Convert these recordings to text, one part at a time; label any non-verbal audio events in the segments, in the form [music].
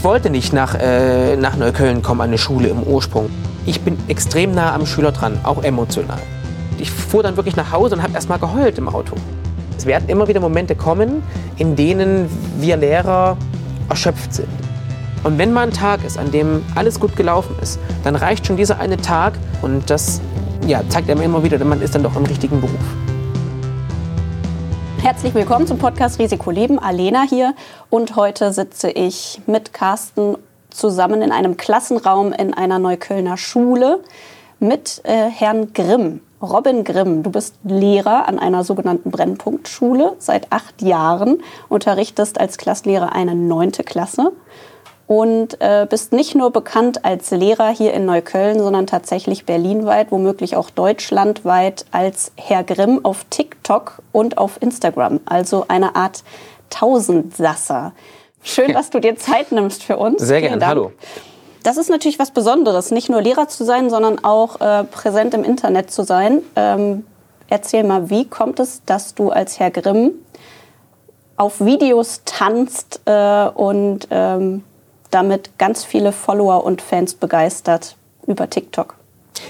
Ich wollte nicht nach, äh, nach Neukölln kommen, eine Schule im Ursprung. Ich bin extrem nah am Schüler dran, auch emotional. Ich fuhr dann wirklich nach Hause und habe erst mal geheult im Auto. Es werden immer wieder Momente kommen, in denen wir Lehrer erschöpft sind. Und wenn mal ein Tag ist, an dem alles gut gelaufen ist, dann reicht schon dieser eine Tag und das ja, zeigt einem immer wieder, man ist dann doch im richtigen Beruf. Herzlich willkommen zum Podcast Risiko Leben. Alena hier und heute sitze ich mit Carsten zusammen in einem Klassenraum in einer Neuköllner Schule mit äh, Herrn Grimm. Robin Grimm, du bist Lehrer an einer sogenannten Brennpunktschule seit acht Jahren, unterrichtest als Klasslehrer eine neunte Klasse und äh, bist nicht nur bekannt als Lehrer hier in Neukölln, sondern tatsächlich berlinweit, womöglich auch deutschlandweit als Herr Grimm auf TikTok und auf Instagram. Also eine Art Tausendsasser. Schön, dass du dir Zeit nimmst für uns. Sehr gerne, hallo. Das ist natürlich was Besonderes, nicht nur Lehrer zu sein, sondern auch äh, präsent im Internet zu sein. Ähm, erzähl mal, wie kommt es, dass du als Herr Grimm auf Videos tanzt äh, und ähm, damit ganz viele Follower und Fans begeistert über TikTok.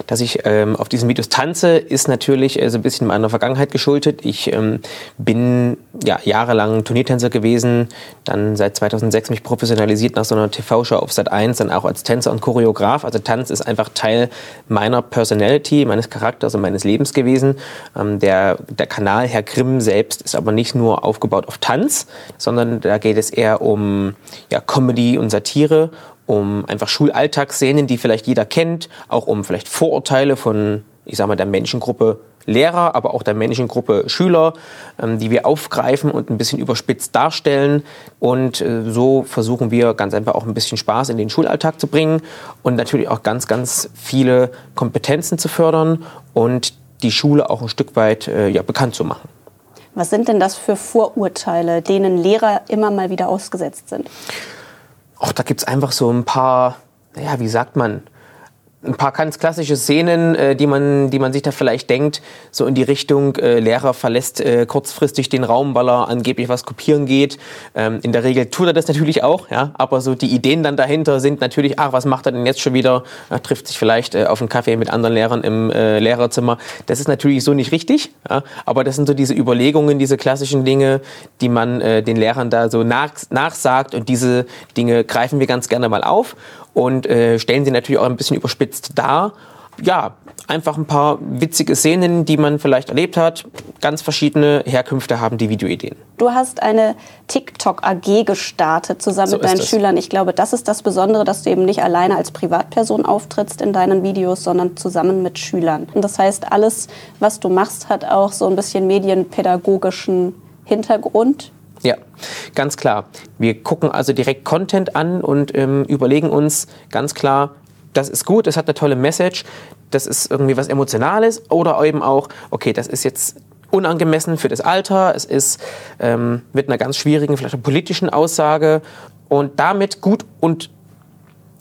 Dass ich ähm, auf diesen Videos tanze, ist natürlich äh, so ein bisschen meiner Vergangenheit geschuldet. Ich ähm, bin ja, jahrelang Turniertänzer gewesen, dann seit 2006 mich professionalisiert nach so einer TV-Show auf Sat 1, dann auch als Tänzer und Choreograf. Also Tanz ist einfach Teil meiner Personality, meines Charakters und meines Lebens gewesen. Ähm, der, der Kanal Herr Grimm selbst ist aber nicht nur aufgebaut auf Tanz, sondern da geht es eher um ja, Comedy und Satire um einfach Schulalltagsszenen, die vielleicht jeder kennt, auch um vielleicht Vorurteile von, ich sag mal, der Menschengruppe Lehrer, aber auch der Menschengruppe Schüler, ähm, die wir aufgreifen und ein bisschen überspitzt darstellen. Und äh, so versuchen wir ganz einfach auch ein bisschen Spaß in den Schulalltag zu bringen und natürlich auch ganz, ganz viele Kompetenzen zu fördern und die Schule auch ein Stück weit äh, ja, bekannt zu machen. Was sind denn das für Vorurteile, denen Lehrer immer mal wieder ausgesetzt sind? Auch da gibt es einfach so ein paar, naja, wie sagt man, ein paar ganz klassische Szenen, äh, die, man, die man sich da vielleicht denkt, so in die Richtung, äh, Lehrer verlässt äh, kurzfristig den Raum, weil er angeblich was kopieren geht. Ähm, in der Regel tut er das natürlich auch, ja, aber so die Ideen dann dahinter sind natürlich, ach, was macht er denn jetzt schon wieder? Er trifft sich vielleicht äh, auf einen Kaffee mit anderen Lehrern im äh, Lehrerzimmer. Das ist natürlich so nicht richtig, ja, aber das sind so diese Überlegungen, diese klassischen Dinge, die man äh, den Lehrern da so nach, nachsagt und diese Dinge greifen wir ganz gerne mal auf und äh, stellen sie natürlich auch ein bisschen überspitzt dar. Ja, einfach ein paar witzige Szenen, die man vielleicht erlebt hat. Ganz verschiedene Herkünfte haben die Videoideen. Du hast eine TikTok AG gestartet zusammen so mit deinen. Schülern. Ich glaube, das ist das Besondere, dass du eben nicht alleine als Privatperson auftrittst in deinen Videos, sondern zusammen mit Schülern. Und das heißt, alles, was du machst, hat auch so ein bisschen medienpädagogischen Hintergrund. Ja, ganz klar. Wir gucken also direkt Content an und ähm, überlegen uns ganz klar, das ist gut, das hat eine tolle Message, das ist irgendwie was Emotionales oder eben auch, okay, das ist jetzt unangemessen für das Alter, es ist ähm, mit einer ganz schwierigen, vielleicht politischen Aussage und damit gut und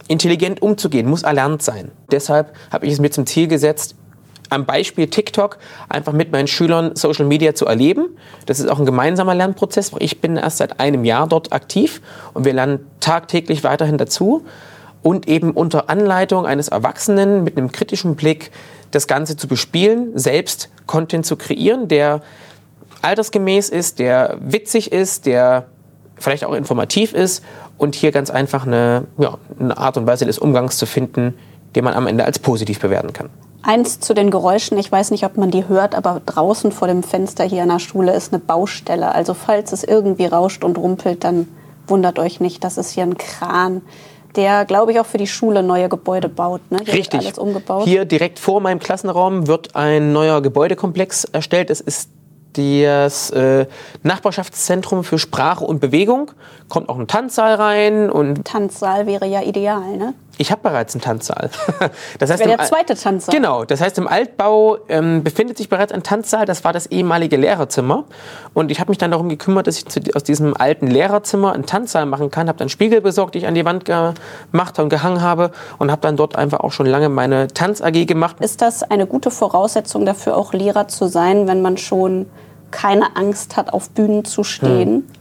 intelligent umzugehen, muss erlernt sein. Deshalb habe ich es mir zum Ziel gesetzt, am Beispiel TikTok einfach mit meinen Schülern Social Media zu erleben. Das ist auch ein gemeinsamer Lernprozess. Ich bin erst seit einem Jahr dort aktiv und wir lernen tagtäglich weiterhin dazu und eben unter Anleitung eines Erwachsenen mit einem kritischen Blick das Ganze zu bespielen, selbst Content zu kreieren, der altersgemäß ist, der witzig ist, der vielleicht auch informativ ist und hier ganz einfach eine, ja, eine Art und Weise des Umgangs zu finden, den man am Ende als positiv bewerten kann. Eins zu den Geräuschen, ich weiß nicht, ob man die hört, aber draußen vor dem Fenster hier an der Schule ist eine Baustelle. Also falls es irgendwie rauscht und rumpelt, dann wundert euch nicht, das ist hier ein Kran, der, glaube ich, auch für die Schule neue Gebäude baut. Ne? Hier Richtig. alles umgebaut. Hier direkt vor meinem Klassenraum wird ein neuer Gebäudekomplex erstellt. Es ist das äh, Nachbarschaftszentrum für Sprache und Bewegung. Kommt auch ein Tanzsaal rein. Und Tanzsaal wäre ja ideal, ne? Ich habe bereits einen Tanzsaal. [laughs] Das, heißt, das wäre der zweite Tanzsaal. Genau, das heißt im Altbau ähm, befindet sich bereits ein Tanzsaal. Das war das ehemalige Lehrerzimmer. Und ich habe mich dann darum gekümmert, dass ich zu, aus diesem alten Lehrerzimmer einen Tanzsaal machen kann. Habe dann Spiegel besorgt, die ich an die Wand gemacht und gehangen habe. Und habe dann dort einfach auch schon lange meine Tanz-AG gemacht. Ist das eine gute Voraussetzung dafür, auch Lehrer zu sein, wenn man schon keine Angst hat, auf Bühnen zu stehen? Hm.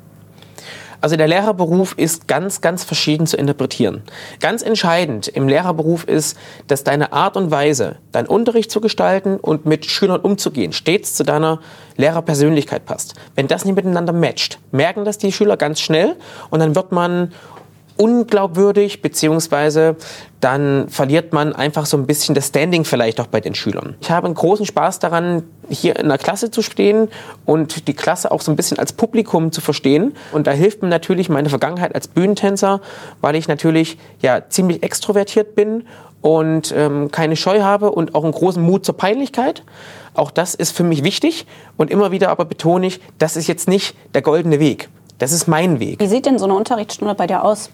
Also der Lehrerberuf ist ganz, ganz verschieden zu interpretieren. Ganz entscheidend im Lehrerberuf ist, dass deine Art und Weise, deinen Unterricht zu gestalten und mit Schülern umzugehen, stets zu deiner Lehrerpersönlichkeit passt. Wenn das nicht miteinander matcht, merken das die Schüler ganz schnell und dann wird man unglaubwürdig, beziehungsweise dann verliert man einfach so ein bisschen das Standing vielleicht auch bei den Schülern. Ich habe einen großen Spaß daran, hier in der Klasse zu stehen und die Klasse auch so ein bisschen als Publikum zu verstehen. Und da hilft mir natürlich meine Vergangenheit als Bühnentänzer, weil ich natürlich ja ziemlich extrovertiert bin und ähm, keine Scheu habe und auch einen großen Mut zur Peinlichkeit. Auch das ist für mich wichtig und immer wieder aber betone ich, das ist jetzt nicht der goldene Weg. Das ist mein Weg. Wie sieht denn so eine Unterrichtsstunde bei dir aus?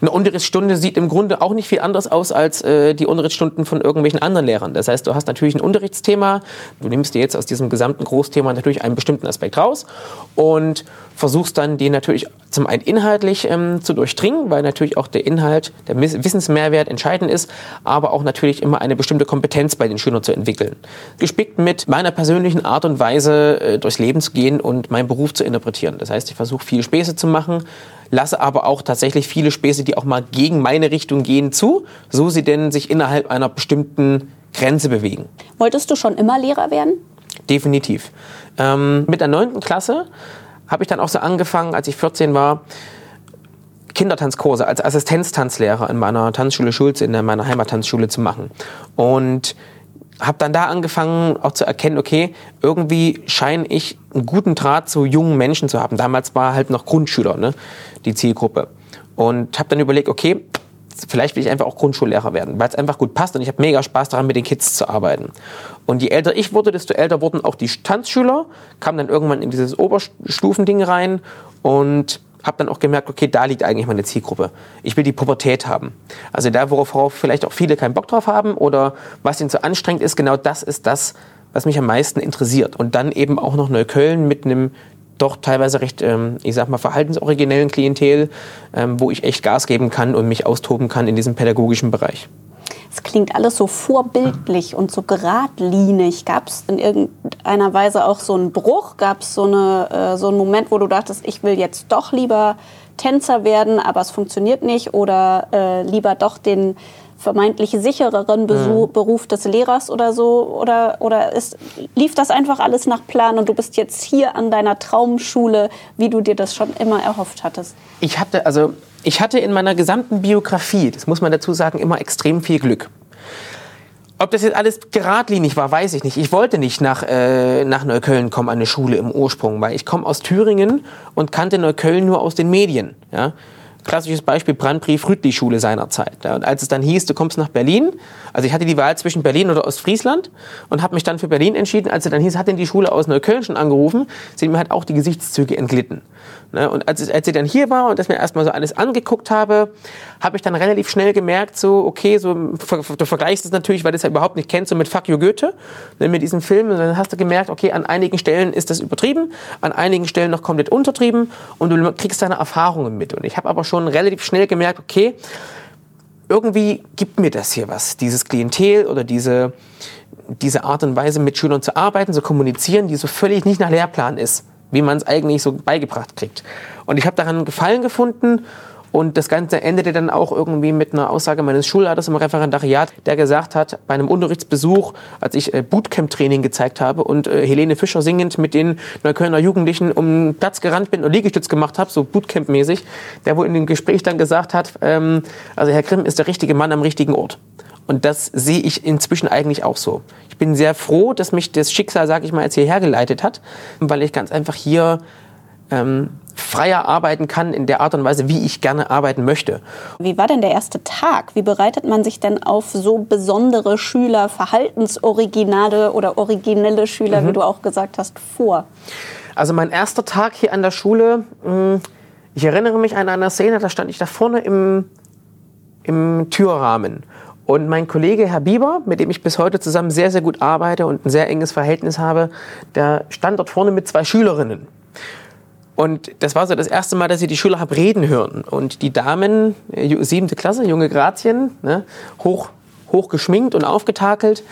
Eine Unterrichtsstunde sieht im Grunde auch nicht viel anders aus als äh, die Unterrichtsstunden von irgendwelchen anderen Lehrern. Das heißt, du hast natürlich ein Unterrichtsthema, du nimmst dir jetzt aus diesem gesamten Großthema natürlich einen bestimmten Aspekt raus und versuchst dann den natürlich zum einen inhaltlich ähm, zu durchdringen, weil natürlich auch der Inhalt, der Wissensmehrwert entscheidend ist, aber auch natürlich immer eine bestimmte Kompetenz bei den Schülern zu entwickeln. Gespickt mit meiner persönlichen Art und Weise äh, durchs Leben zu gehen und meinen Beruf zu interpretieren. Das heißt, ich versuche viel Späße zu machen, lasse aber auch tatsächlich viele Späße, die auch mal gegen meine Richtung gehen, zu, so sie denn sich innerhalb einer bestimmten Grenze bewegen. Wolltest du schon immer Lehrer werden? Definitiv. Ähm, mit der neunten Klasse habe ich dann auch so angefangen, als ich 14 war, Kindertanzkurse als Assistenztanzlehrer in meiner Tanzschule Schulze, in meiner Heimattanzschule zu machen. Und habe dann da angefangen auch zu erkennen, okay, irgendwie scheine ich einen guten Draht zu jungen Menschen zu haben. Damals war halt noch Grundschüler, ne, die Zielgruppe. Und habe dann überlegt, okay, vielleicht will ich einfach auch Grundschullehrer werden, weil es einfach gut passt und ich habe mega Spaß daran, mit den Kids zu arbeiten. Und je älter ich wurde, desto älter wurden auch die Tanzschüler, kamen dann irgendwann in dieses Oberstufending rein und habe dann auch gemerkt, okay, da liegt eigentlich meine Zielgruppe. Ich will die Pubertät haben. Also da, worauf vielleicht auch viele keinen Bock drauf haben oder was ihnen zu anstrengend ist, genau das ist das, was mich am meisten interessiert. Und dann eben auch noch Neukölln mit einem doch teilweise recht, ähm, ich sag mal, verhaltensoriginellen Klientel, ähm, wo ich echt Gas geben kann und mich austoben kann in diesem pädagogischen Bereich. Es klingt alles so vorbildlich und so geradlinig. Gab es in irgendeiner Weise auch so einen Bruch? Gab es so, äh, so einen Moment, wo du dachtest, ich will jetzt doch lieber Tänzer werden, aber es funktioniert nicht? Oder äh, lieber doch den vermeintlich sichereren Besuch, mhm. Beruf des Lehrers oder so? Oder, oder ist, lief das einfach alles nach Plan und du bist jetzt hier an deiner Traumschule, wie du dir das schon immer erhofft hattest? Ich hatte, also, ich hatte in meiner gesamten Biografie, das muss man dazu sagen, immer extrem viel Glück. Ob das jetzt alles geradlinig war, weiß ich nicht. Ich wollte nicht nach, äh, nach Neukölln kommen, an eine Schule im Ursprung, weil ich komme aus Thüringen und kannte Neukölln nur aus den Medien. Ja? Klassisches Beispiel Brandbrief Rüttli-Schule seinerzeit. Und als es dann hieß, du kommst nach Berlin, also ich hatte die Wahl zwischen Berlin oder Ostfriesland und habe mich dann für Berlin entschieden. Als es dann hieß, hat denn die Schule aus Neukölln schon angerufen, sind mir halt auch die Gesichtszüge entglitten. Ne? Und als, als sie dann hier war und das mir erstmal so alles angeguckt habe, habe ich dann relativ schnell gemerkt, so, okay, so, du vergleichst es natürlich, weil du es ja überhaupt nicht kennst, so mit Fuck you Goethe, ne, mit diesem Film. Und dann hast du gemerkt, okay, an einigen Stellen ist das übertrieben, an einigen Stellen noch komplett untertrieben und du kriegst deine Erfahrungen mit. Und ich habe aber schon relativ schnell gemerkt, okay, irgendwie gibt mir das hier was, dieses Klientel oder diese, diese Art und Weise mit Schülern zu arbeiten, zu kommunizieren, die so völlig nicht nach Lehrplan ist wie man es eigentlich so beigebracht kriegt. Und ich habe daran Gefallen gefunden und das Ganze endete dann auch irgendwie mit einer Aussage meines Schulleiters im Referendariat, der gesagt hat, bei einem Unterrichtsbesuch, als ich äh, Bootcamp-Training gezeigt habe und äh, Helene Fischer singend mit den Neuköllner Jugendlichen um den Platz gerannt bin und Liegestütz gemacht habe, so Bootcamp-mäßig, der wohl in dem Gespräch dann gesagt hat, ähm, also Herr Grimm ist der richtige Mann am richtigen Ort. Und das sehe ich inzwischen eigentlich auch so. Ich bin sehr froh, dass mich das Schicksal, sage ich mal, jetzt hierher geleitet hat, weil ich ganz einfach hier ähm, freier arbeiten kann in der Art und Weise, wie ich gerne arbeiten möchte. Wie war denn der erste Tag? Wie bereitet man sich denn auf so besondere Schüler, verhaltensoriginale oder originelle Schüler, mhm. wie du auch gesagt hast, vor? Also mein erster Tag hier an der Schule, hm, ich erinnere mich an eine Szene, da stand ich da vorne im, im Türrahmen und mein Kollege Herr Bieber, mit dem ich bis heute zusammen sehr, sehr gut arbeite und ein sehr enges Verhältnis habe, der stand dort vorne mit zwei Schülerinnen. Und das war so das erste Mal, dass ich die Schüler habe reden hören. Und die Damen, äh, siebte Klasse, junge Grazien, ne, hoch, hoch geschminkt und aufgetakelt,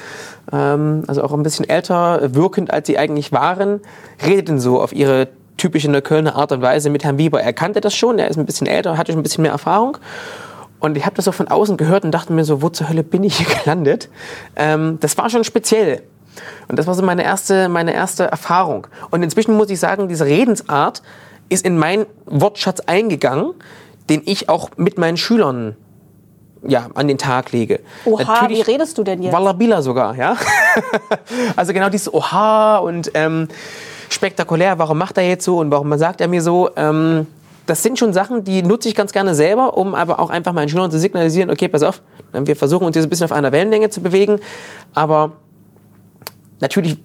ähm, also auch ein bisschen älter wirkend, als sie eigentlich waren, redeten so auf ihre typische Neuköllner Art und Weise mit Herrn Bieber. Er kannte das schon, er ist ein bisschen älter, hatte schon ein bisschen mehr Erfahrung. Und ich habe das so von außen gehört und dachte mir so, wo zur Hölle bin ich hier gelandet? Ähm, das war schon speziell. Und das war so meine erste, meine erste Erfahrung. Und inzwischen muss ich sagen, diese Redensart ist in meinen Wortschatz eingegangen, den ich auch mit meinen Schülern ja, an den Tag lege. Oha, Natürlich, wie redest du denn jetzt? Wallabila sogar, ja. [laughs] also genau dieses Oha und ähm, spektakulär, warum macht er jetzt so und warum sagt er mir so? Ähm, das sind schon Sachen, die nutze ich ganz gerne selber, um aber auch einfach meinen Schülern zu signalisieren, okay, pass auf, wir versuchen uns jetzt ein bisschen auf einer Wellenlänge zu bewegen, aber natürlich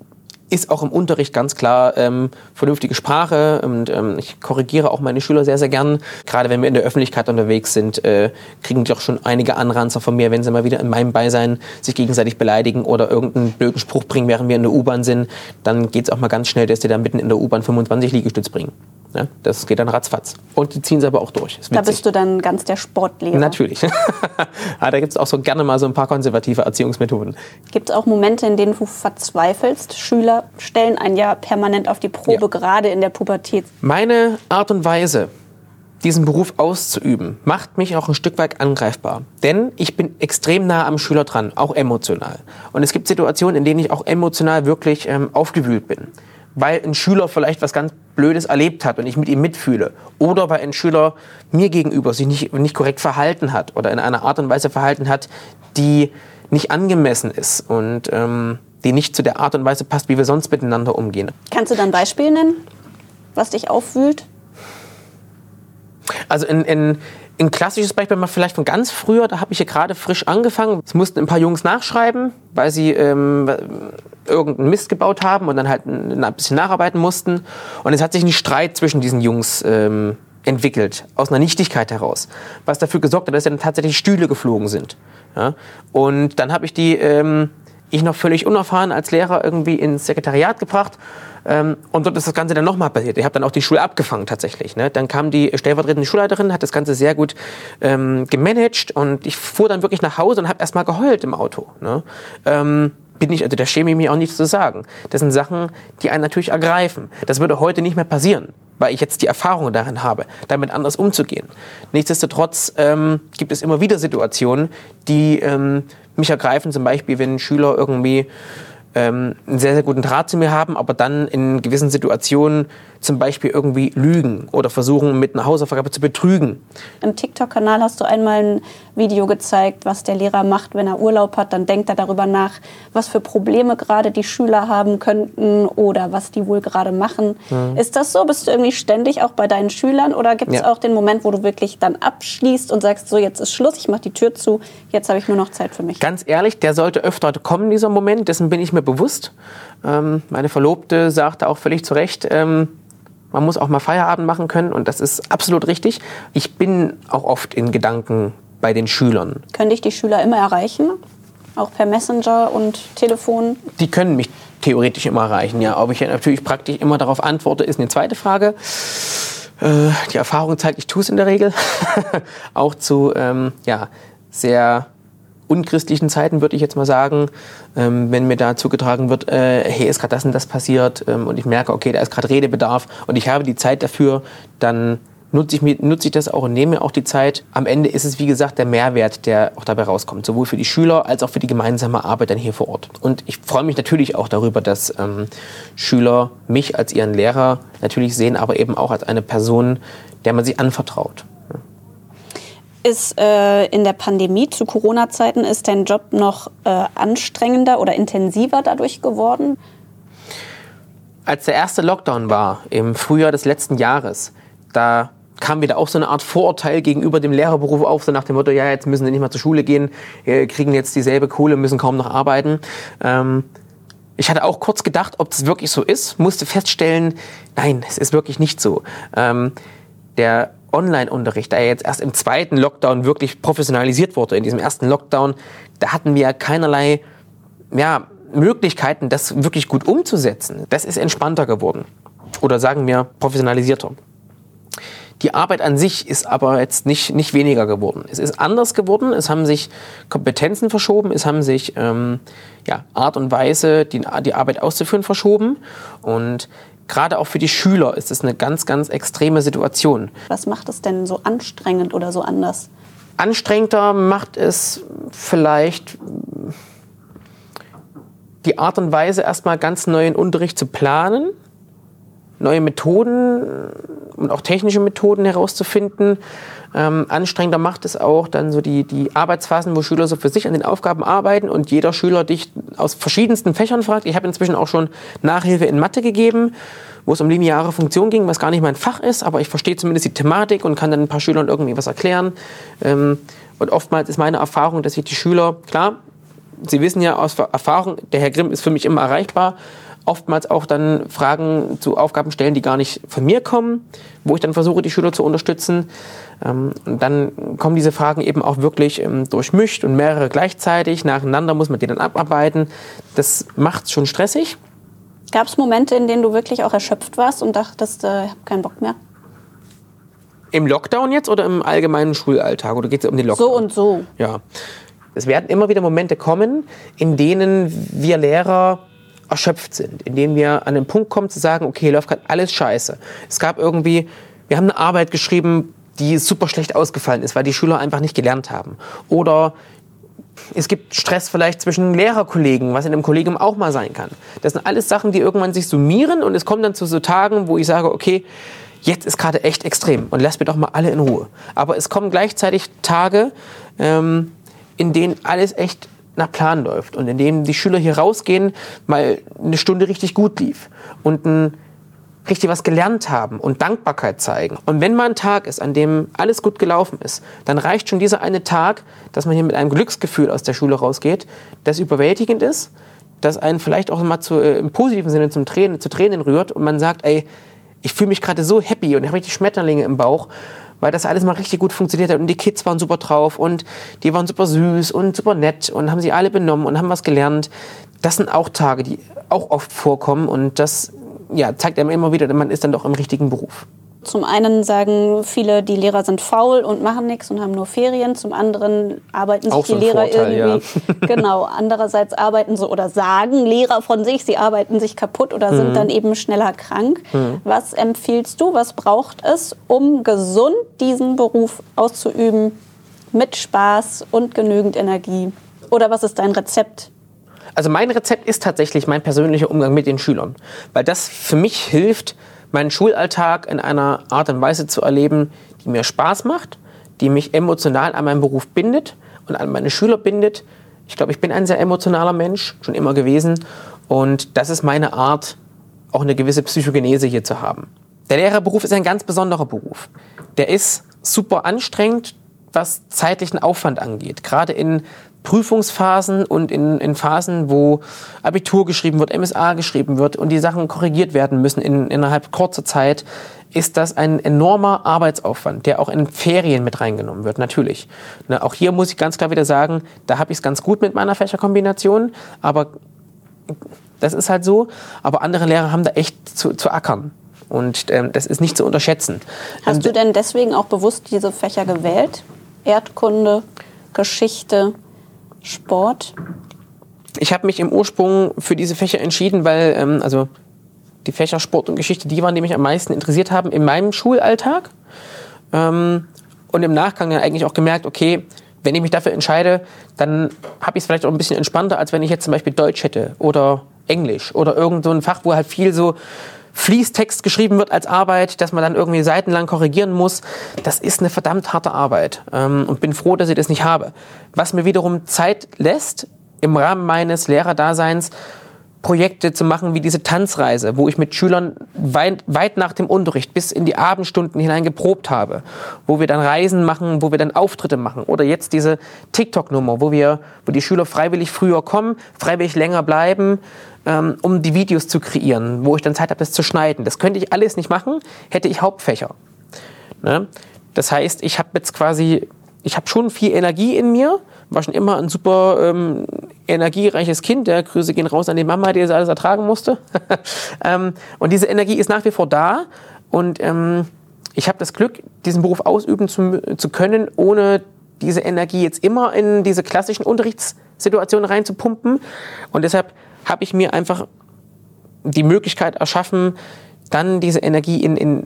ist auch im Unterricht ganz klar ähm, vernünftige Sprache und ähm, ich korrigiere auch meine Schüler sehr, sehr gern. Gerade wenn wir in der Öffentlichkeit unterwegs sind, äh, kriegen die auch schon einige Anranzer von mir, wenn sie mal wieder in meinem Beisein sich gegenseitig beleidigen oder irgendeinen blöden Spruch bringen, während wir in der U-Bahn sind, dann geht es auch mal ganz schnell, dass die da mitten in der U-Bahn 25 Liegestütz bringen. Ja, das geht dann ratzfatz. Und die ziehen es aber auch durch. Da bist du dann ganz der Sportlehrer. Natürlich. ja, [laughs] da gibt es auch so gerne mal so ein paar konservative Erziehungsmethoden. Gibt es auch Momente, in denen du verzweifelst? Schüler stellen ein Jahr permanent auf die Probe, ja. gerade in der Pubertät. Meine Art und Weise, diesen Beruf auszuüben, macht mich auch ein Stück weit angreifbar. Denn ich bin extrem nah am Schüler dran, auch emotional. Und es gibt Situationen, in denen ich auch emotional wirklich ähm, aufgewühlt bin weil ein Schüler vielleicht was ganz Blödes erlebt hat und ich mit ihm mitfühle. Oder weil ein Schüler mir gegenüber sich nicht, nicht korrekt verhalten hat oder in einer Art und Weise verhalten hat, die nicht angemessen ist und ähm, die nicht zu der Art und Weise passt, wie wir sonst miteinander umgehen. Kannst du dann ein Beispiel nennen, was dich aufwühlt? Also in, in, ein klassisches Beispiel mal vielleicht von ganz früher, da habe ich hier gerade frisch angefangen. Es mussten ein paar Jungs nachschreiben, weil sie ähm, irgendeinen Mist gebaut haben und dann halt ein, ein, bisschen nacharbeiten mussten. Und es hat sich ein Streit zwischen diesen Jungs ähm, entwickelt, aus einer Nichtigkeit heraus, was dafür gesorgt hat, dass dann tatsächlich Stühle geflogen sind. Ja? Und dann habe ich die, ähm, ich noch völlig unerfahren als Lehrer irgendwie ins Sekretariat gebracht ähm, und dort ist das Ganze dann nochmal passiert. Ich habe dann auch die Schule abgefangen tatsächlich. Ne? Dann kam die stellvertretende Schulleiterin, hat das Ganze sehr gut ähm, gemanagt und ich fuhr dann wirklich nach Hause und habe erstmal geheult im Auto. Ne? Ähm, bin ich, also da schäme ich mich auch nichts zu sagen. Das sind Sachen, die einen natürlich ergreifen. Das würde heute nicht mehr passieren, weil ich jetzt die Erfahrung darin habe, damit anders umzugehen. Nichtsdestotrotz ähm, gibt es immer wieder Situationen, die ähm, mich ergreifen, zum Beispiel, wenn Schüler irgendwie ähm, einen sehr, sehr guten Draht zu mir haben, aber dann in gewissen Situationen zum Beispiel irgendwie lügen oder versuchen, mit einer Hausaufgabe zu betrügen. Im TikTok-Kanal hast du einmal ein Video gezeigt, was der Lehrer macht, wenn er Urlaub hat. Dann denkt er darüber nach, was für Probleme gerade die Schüler haben könnten oder was die wohl gerade machen. Mhm. Ist das so? Bist du irgendwie ständig auch bei deinen Schülern oder gibt es ja. auch den Moment, wo du wirklich dann abschließt und sagst, so jetzt ist Schluss, ich mache die Tür zu, jetzt habe ich nur noch Zeit für mich? Ganz ehrlich, der sollte öfter kommen, dieser Moment, dessen bin ich mir bewusst. Ähm, meine Verlobte sagte auch völlig zu Recht, ähm, man muss auch mal Feierabend machen können und das ist absolut richtig. Ich bin auch oft in Gedanken bei den Schülern. Können dich die Schüler immer erreichen? Auch per Messenger und Telefon? Die können mich theoretisch immer erreichen, ja. Ob ich natürlich praktisch immer darauf antworte, ist eine zweite Frage. Äh, die Erfahrung zeigt, ich tue es in der Regel. [laughs] auch zu ähm, ja, sehr unchristlichen Zeiten, würde ich jetzt mal sagen, ähm, wenn mir da zugetragen wird, äh, hey, ist gerade das und das passiert ähm, und ich merke, okay, da ist gerade Redebedarf und ich habe die Zeit dafür, dann nutze ich, mir, nutze ich das auch und nehme mir auch die Zeit. Am Ende ist es, wie gesagt, der Mehrwert, der auch dabei rauskommt, sowohl für die Schüler als auch für die gemeinsame Arbeit dann hier vor Ort. Und ich freue mich natürlich auch darüber, dass ähm, Schüler mich als ihren Lehrer natürlich sehen, aber eben auch als eine Person, der man sich anvertraut ist äh, in der Pandemie zu Corona-Zeiten, ist dein Job noch äh, anstrengender oder intensiver dadurch geworden? Als der erste Lockdown war, im Frühjahr des letzten Jahres, da kam wieder auch so eine Art Vorurteil gegenüber dem Lehrerberuf auf, so nach dem Motto, ja, jetzt müssen sie nicht mal zur Schule gehen, kriegen jetzt dieselbe Kohle, müssen kaum noch arbeiten. Ähm, ich hatte auch kurz gedacht, ob das wirklich so ist, musste feststellen, nein, es ist wirklich nicht so. Ähm, der Online-Unterricht, der jetzt erst im zweiten Lockdown wirklich professionalisiert wurde, in diesem ersten Lockdown, da hatten wir keinerlei ja, Möglichkeiten, das wirklich gut umzusetzen. Das ist entspannter geworden. Oder sagen wir professionalisierter. Die Arbeit an sich ist aber jetzt nicht, nicht weniger geworden. Es ist anders geworden, es haben sich Kompetenzen verschoben, es haben sich ähm, ja, Art und Weise, die, die Arbeit auszuführen, verschoben. Und gerade auch für die Schüler ist es eine ganz, ganz extreme Situation. Was macht es denn so anstrengend oder so anders? Anstrengender macht es vielleicht die Art und Weise, erstmal ganz neuen Unterricht zu planen, neue Methoden und auch technische Methoden herauszufinden. Ähm, anstrengender macht es auch dann so die, die Arbeitsphasen, wo Schüler so für sich an den Aufgaben arbeiten und jeder Schüler dich aus verschiedensten Fächern fragt. Ich habe inzwischen auch schon Nachhilfe in Mathe gegeben, wo es um lineare Funktionen ging, was gar nicht mein Fach ist, aber ich verstehe zumindest die Thematik und kann dann ein paar Schülern irgendwie was erklären. Ähm, und oftmals ist meine Erfahrung, dass ich die Schüler, klar, Sie wissen ja aus Erfahrung, der Herr Grimm ist für mich immer erreichbar, oftmals auch dann Fragen zu Aufgaben stellen, die gar nicht von mir kommen, wo ich dann versuche, die Schüler zu unterstützen. Ähm, und dann kommen diese Fragen eben auch wirklich ähm, durchmischt und mehrere gleichzeitig. Nacheinander muss man die dann abarbeiten. Das macht es schon stressig. Gab es Momente, in denen du wirklich auch erschöpft warst und dachtest, äh, ich habe keinen Bock mehr? Im Lockdown jetzt oder im allgemeinen Schulalltag? Oder geht es um den Lockdown? So und so. Ja. Es werden immer wieder Momente kommen, in denen wir Lehrer erschöpft sind, in denen wir an den Punkt kommen zu sagen, okay, läuft gerade alles scheiße. Es gab irgendwie, wir haben eine Arbeit geschrieben, die super schlecht ausgefallen ist, weil die Schüler einfach nicht gelernt haben. Oder es gibt Stress vielleicht zwischen Lehrerkollegen, was in einem Kollegium auch mal sein kann. Das sind alles Sachen, die irgendwann sich summieren und es kommt dann zu so Tagen, wo ich sage, okay, jetzt ist gerade echt extrem und lasst mir doch mal alle in Ruhe. Aber es kommen gleichzeitig Tage, ähm, in denen alles echt nach Plan läuft und in denen die Schüler hier rausgehen, mal eine Stunde richtig gut lief und ein, richtig was gelernt haben und Dankbarkeit zeigen. Und wenn mal ein Tag ist, an dem alles gut gelaufen ist, dann reicht schon dieser eine Tag, dass man hier mit einem Glücksgefühl aus der Schule rausgeht, das überwältigend ist, das einen vielleicht auch mal zu, äh, im positiven Sinne zum Tränen, zu Tränen rührt und man sagt, ey, ich fühle mich gerade so happy und ich habe richtig Schmetterlinge im Bauch weil das alles mal richtig gut funktioniert hat und die Kids waren super drauf und die waren super süß und super nett und haben sie alle benommen und haben was gelernt. Das sind auch Tage, die auch oft vorkommen und das ja, zeigt einem immer wieder, man ist dann doch im richtigen Beruf. Zum einen sagen viele, die Lehrer sind faul und machen nichts und haben nur Ferien. Zum anderen arbeiten sich Auch die so Lehrer Vorteil, irgendwie. [laughs] genau. Andererseits arbeiten so oder sagen Lehrer von sich, sie arbeiten sich kaputt oder sind dann eben schneller krank. Was empfiehlst du? Was braucht es, um gesund diesen Beruf auszuüben mit Spaß und genügend Energie? Oder was ist dein Rezept? Also mein Rezept ist tatsächlich mein persönlicher Umgang mit den Schülern, weil das für mich hilft, meinen Schulalltag in einer Art und Weise zu erleben, die mir Spaß macht, die mich emotional an meinen Beruf bindet und an meine Schüler bindet. Ich glaube, ich bin ein sehr emotionaler Mensch, schon immer gewesen. Und das ist meine Art, auch eine gewisse Psychogenese hier zu haben. Der Lehrerberuf ist ein ganz besonderer Beruf. Der ist super anstrengend, was zeitlichen Aufwand angeht. Gerade in Prüfungsphasen und in, in Phasen, wo Abitur geschrieben wird, MSA geschrieben wird und die Sachen korrigiert werden müssen in, innerhalb kurzer Zeit, ist das ein enormer Arbeitsaufwand, der auch in Ferien mit reingenommen wird, natürlich. Ne, auch hier muss ich ganz klar wieder sagen, da habe ich es ganz gut mit meiner Fächerkombination, aber das ist halt so. Aber andere Lehrer haben da echt zu, zu ackern. Und ähm, das ist nicht zu unterschätzen. Hast Ähm, du denn deswegen auch bewusst diese Fächer gewählt? Erdkunde, Geschichte, Sport? Ich habe mich im Ursprung für diese Fächer entschieden, weil ähm, also die Fächer Sport und Geschichte, die waren, die mich am meisten interessiert haben in meinem Schulalltag. Ähm, und im Nachgang dann eigentlich auch gemerkt, okay, wenn ich mich dafür entscheide, dann habe ich es vielleicht auch ein bisschen entspannter, als wenn ich jetzt zum Beispiel Deutsch hätte oder Englisch oder irgend so ein Fach, wo halt viel so Fließtext geschrieben wird als Arbeit, dass man dann irgendwie seitenlang korrigieren muss. Das ist eine verdammt harte Arbeit ähm, und bin froh, dass ich das nicht habe. Was mir wiederum Zeit lässt, im Rahmen meines Lehrerdaseins Projekte zu machen wie diese Tanzreise, wo ich mit Schülern weit, weit nach dem Unterricht bis in die Abendstunden hinein geprobt habe, wo wir dann Reisen machen, wo wir dann Auftritte machen oder jetzt diese TikTok-Nummer, wo wir, wo die Schüler freiwillig früher kommen, freiwillig länger bleiben, ähm, um die Videos zu kreieren, wo ich dann Zeit habe, das zu schneiden. Das könnte ich alles nicht machen, hätte ich Hauptfächer. Ne? Das heißt, ich habe jetzt quasi, ich habe schon viel Energie in mir, war schon immer ein super ähm, energiereiches Kind. Der Grüße gehen raus an die Mama, die das alles ertragen musste. [laughs] ähm, und diese Energie ist nach wie vor da. Und ähm, ich habe das Glück, diesen Beruf ausüben zu, zu können, ohne diese Energie jetzt immer in diese klassischen Unterrichtssituationen reinzupumpen. Und deshalb habe ich mir einfach die Möglichkeit erschaffen, dann diese Energie in, in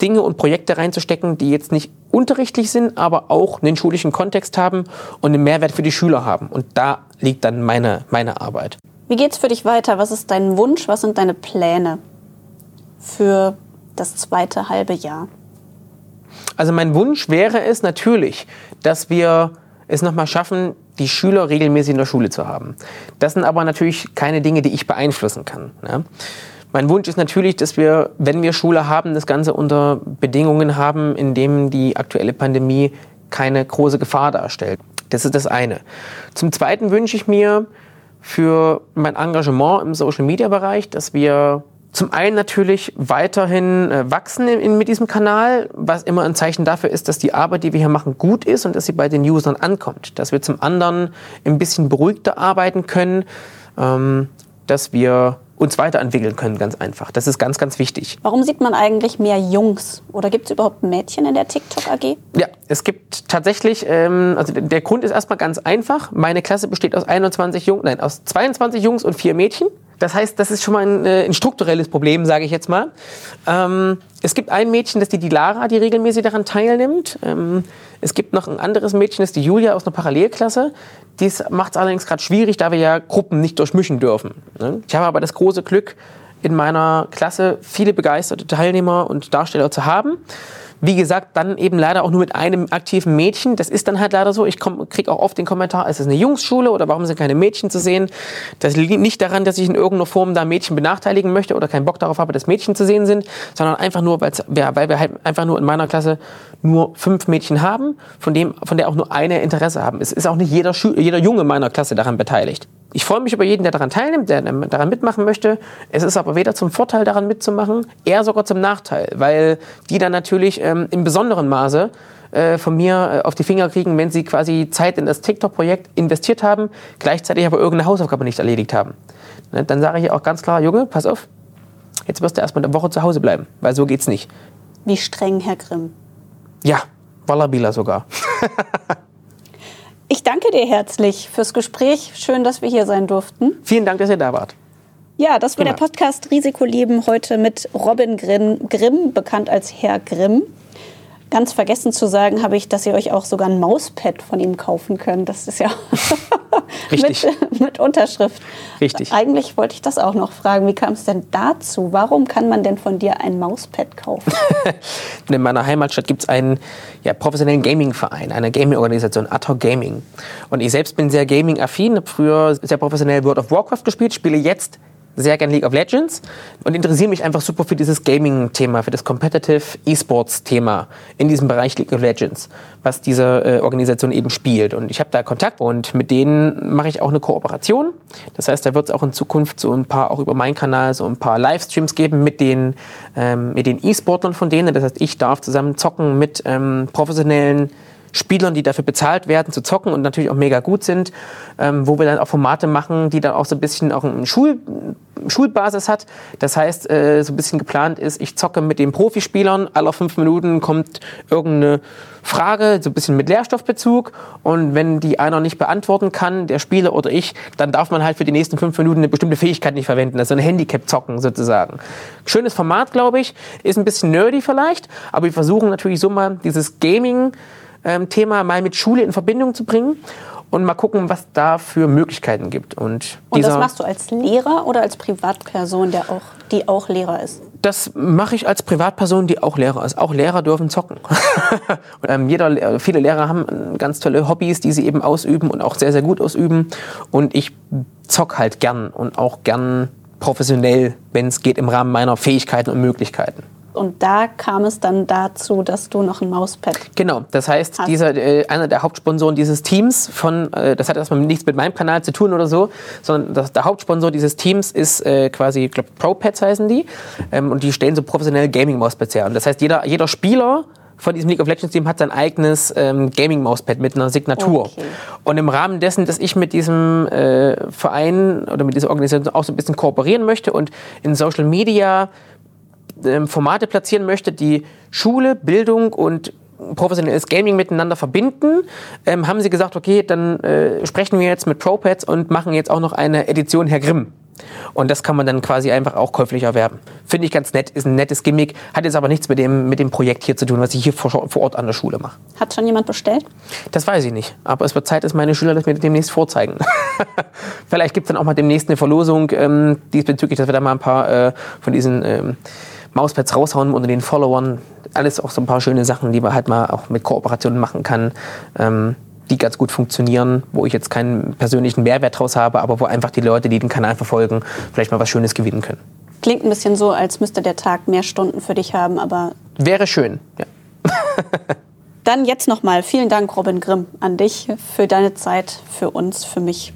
Dinge und Projekte reinzustecken, die jetzt nicht unterrichtlich sind, aber auch einen schulischen Kontext haben und einen Mehrwert für die Schüler haben. Und da liegt dann meine, meine Arbeit. Wie geht's für dich weiter? Was ist dein Wunsch? Was sind deine Pläne für das zweite halbe Jahr? Also mein Wunsch wäre es natürlich, dass wir es nochmal schaffen, die Schüler regelmäßig in der Schule zu haben. Das sind aber natürlich keine Dinge, die ich beeinflussen kann. Ne? Mein Wunsch ist natürlich, dass wir, wenn wir Schule haben, das Ganze unter Bedingungen haben, in denen die aktuelle Pandemie keine große Gefahr darstellt. Das ist das eine. Zum Zweiten wünsche ich mir für mein Engagement im Social-Media-Bereich, dass wir zum einen natürlich weiterhin äh, wachsen mit diesem Kanal, was immer ein Zeichen dafür ist, dass die Arbeit, die wir hier machen, gut ist und dass sie bei den Usern ankommt. Dass wir zum anderen ein bisschen beruhigter arbeiten können, ähm, dass wir uns weiterentwickeln können, ganz einfach. Das ist ganz, ganz wichtig. Warum sieht man eigentlich mehr Jungs? Oder gibt es überhaupt Mädchen in der TikTok AG? Ja, es gibt tatsächlich, ähm, also der Grund ist erstmal ganz einfach. Meine Klasse besteht aus 21 Jungs, nein, aus 22 Jungs und vier Mädchen. Das heißt, das ist schon mal ein, äh, ein strukturelles Problem, sage ich jetzt mal. Ähm, es gibt ein Mädchen, das ist die, die Lara, die regelmäßig daran teilnimmt. Ähm, es gibt noch ein anderes Mädchen, das ist die Julia aus einer Parallelklasse. Dies macht es allerdings gerade schwierig, da wir ja Gruppen nicht durchmischen dürfen. Ne? Ich habe aber das große Glück, in meiner Klasse viele begeisterte Teilnehmer und Darsteller zu haben. Wie gesagt, dann eben leider auch nur mit einem aktiven Mädchen. Das ist dann halt leider so. Ich kriege auch oft den Kommentar, ist es eine Jungsschule oder warum sind keine Mädchen zu sehen? Das liegt nicht daran, dass ich in irgendeiner Form da Mädchen benachteiligen möchte oder keinen Bock darauf habe, dass Mädchen zu sehen sind, sondern einfach nur, weil wir halt einfach nur in meiner Klasse nur fünf Mädchen haben, von, dem, von der auch nur eine Interesse haben. Es ist auch nicht jeder, jeder Junge meiner Klasse daran beteiligt. Ich freue mich über jeden, der daran teilnimmt, der daran mitmachen möchte. Es ist aber weder zum Vorteil daran mitzumachen, eher sogar zum Nachteil, weil die dann natürlich ähm, im besonderen Maße äh, von mir äh, auf die Finger kriegen, wenn sie quasi Zeit in das TikTok-Projekt investiert haben, gleichzeitig aber irgendeine Hausaufgabe nicht erledigt haben. Ne? Dann sage ich auch ganz klar, Junge, pass auf, jetzt wirst du erstmal eine Woche zu Hause bleiben, weil so geht's nicht. Wie streng, Herr Grimm? Ja, Wallabila sogar. [laughs] Ich danke dir herzlich fürs Gespräch. Schön, dass wir hier sein durften. Vielen Dank, dass ihr da wart. Ja, das war Immer. der Podcast Risikoleben heute mit Robin Grimm, Grimm, bekannt als Herr Grimm. Ganz vergessen zu sagen habe ich, dass ihr euch auch sogar ein Mauspad von ihm kaufen könnt. Das ist ja [laughs] mit, mit, Unterschrift. Richtig. Eigentlich wollte ich das auch noch fragen. Wie kam es denn dazu? Warum kann man denn von dir ein Mauspad kaufen? [laughs] In meiner Heimatstadt gibt es einen ja, professionellen Gaming-Verein, eine Gaming-Organisation, Atok Gaming. Und ich selbst bin sehr gaming-affin, habe früher sehr professionell World of Warcraft gespielt, spiele jetzt sehr gerne League of Legends und interessiere mich einfach super für dieses Gaming-Thema, für das Competitive E-Sports-Thema in diesem Bereich League of Legends, was diese äh, Organisation eben spielt. Und ich habe da Kontakt und mit denen mache ich auch eine Kooperation. Das heißt, da wird es auch in Zukunft so ein paar, auch über meinen Kanal, so ein paar Livestreams geben mit den ähm, mit den E-Sportlern von denen. Das heißt, ich darf zusammen zocken mit ähm, professionellen Spielern, die dafür bezahlt werden, zu zocken und natürlich auch mega gut sind, ähm, wo wir dann auch Formate machen, die dann auch so ein bisschen auch eine Schul Schulbasis hat. Das heißt, äh, so ein bisschen geplant ist, ich zocke mit den Profispielern, alle fünf Minuten kommt irgendeine Frage, so ein bisschen mit Lehrstoffbezug und wenn die einer nicht beantworten kann, der Spieler oder ich, dann darf man halt für die nächsten fünf Minuten eine bestimmte Fähigkeit nicht verwenden, also ein Handicap zocken sozusagen. Schönes Format, glaube ich, ist ein bisschen nerdy vielleicht, aber wir versuchen natürlich so mal dieses Gaming ähm, Thema mal mit Schule in Verbindung zu bringen und mal gucken, was da für Möglichkeiten gibt. Und, und das machst du als Lehrer oder als Privatperson, der auch, die auch Lehrer ist? Das mache ich als Privatperson, die auch Lehrer ist. Auch Lehrer dürfen zocken. [laughs] und, ähm, jeder, viele Lehrer haben ganz tolle Hobbys, die sie eben ausüben und auch sehr, sehr gut ausüben. Und ich zock halt gern und auch gern professionell, wenn es geht, im Rahmen meiner Fähigkeiten und Möglichkeiten und da kam es dann dazu, dass du noch ein Mauspad Genau, das heißt, dieser, äh, einer der Hauptsponsoren dieses Teams von, äh, das hat erstmal nichts mit meinem Kanal zu tun oder so, sondern das, der Hauptsponsor dieses Teams ist äh, quasi, ich glaube, ProPads heißen die ähm, und die stellen so professionell Gaming-Mauspads her. Und das heißt, jeder, jeder Spieler von diesem League of Legends Team hat sein eigenes ähm, Gaming Mauspad mit einer Signatur. Okay. Und im Rahmen dessen, dass ich mit diesem äh, Verein oder mit dieser Organisation auch so ein bisschen kooperieren möchte und in Social Media Formate platzieren möchte, die Schule, Bildung und professionelles Gaming miteinander verbinden, ähm, haben sie gesagt, okay, dann äh, sprechen wir jetzt mit ProPads und machen jetzt auch noch eine Edition Herr Grimm. Und das kann man dann quasi einfach auch käuflich erwerben. Finde ich ganz nett, ist ein nettes Gimmick, hat jetzt aber nichts mit dem, mit dem Projekt hier zu tun, was ich hier vor, vor Ort an der Schule mache. Hat schon jemand bestellt? Das weiß ich nicht. Aber es wird Zeit, dass meine Schüler das mir demnächst vorzeigen. [laughs] Vielleicht gibt es dann auch mal demnächst eine Verlosung ähm, diesbezüglich, dass wir da mal ein paar äh, von diesen ähm, Mauspads raushauen unter den Followern. Alles auch so ein paar schöne Sachen, die man halt mal auch mit Kooperationen machen kann. Ähm, die ganz gut funktionieren, wo ich jetzt keinen persönlichen Mehrwert draus habe, aber wo einfach die Leute, die den Kanal verfolgen, vielleicht mal was Schönes gewinnen können. Klingt ein bisschen so, als müsste der Tag mehr Stunden für dich haben, aber. Wäre schön, ja. [laughs] Dann jetzt nochmal vielen Dank, Robin Grimm, an dich für deine Zeit, für uns, für mich.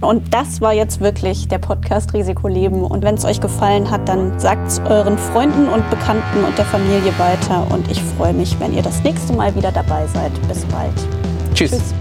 Und das war jetzt wirklich der Podcast Risikoleben. Und wenn es euch gefallen hat, dann sagt es euren Freunden und Bekannten und der Familie weiter. Und ich freue mich, wenn ihr das nächste Mal wieder dabei seid. Bis bald. Tschüss. Tschüss.